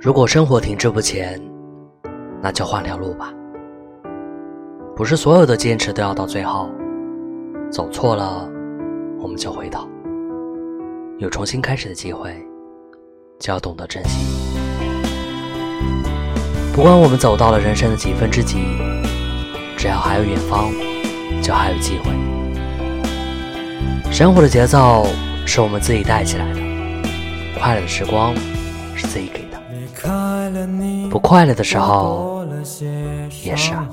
如果生活停滞不前，那就换条路吧。不是所有的坚持都要到最后，走错了，我们就回头。有重新开始的机会，就要懂得珍惜。不管我们走到了人生的几分之几，只要还有远方，就还有机会。生活的节奏是我们自己带起来的，快乐的时光是自己给，不快乐的时候也是啊。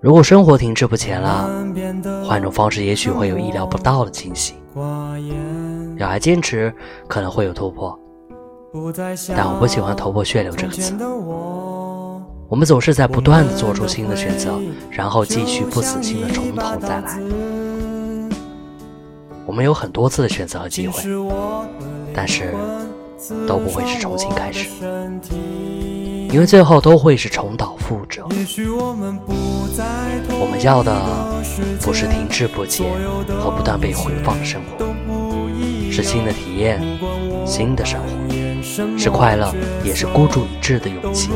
如果生活停滞不前了，换种方式也许会有意料不到的惊喜。要还坚持，可能会有突破，但我不喜欢“头破血流”这个词。我们总是在不断的做出新的选择，然后继续不死心的从头再来。我们有很多次的选择和机会，但是都不会是重新开始。因为最后都会是重蹈覆辙。我们要的不是停滞不前和不断被回放的生活，是新的体验、新的生活，是快乐，也是孤注一掷的勇气，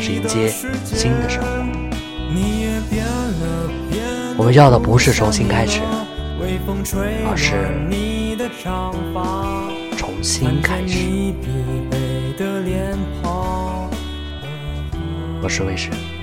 是迎接新的生活。我们要的不是重新开始，而是重新开始。我是魏晨。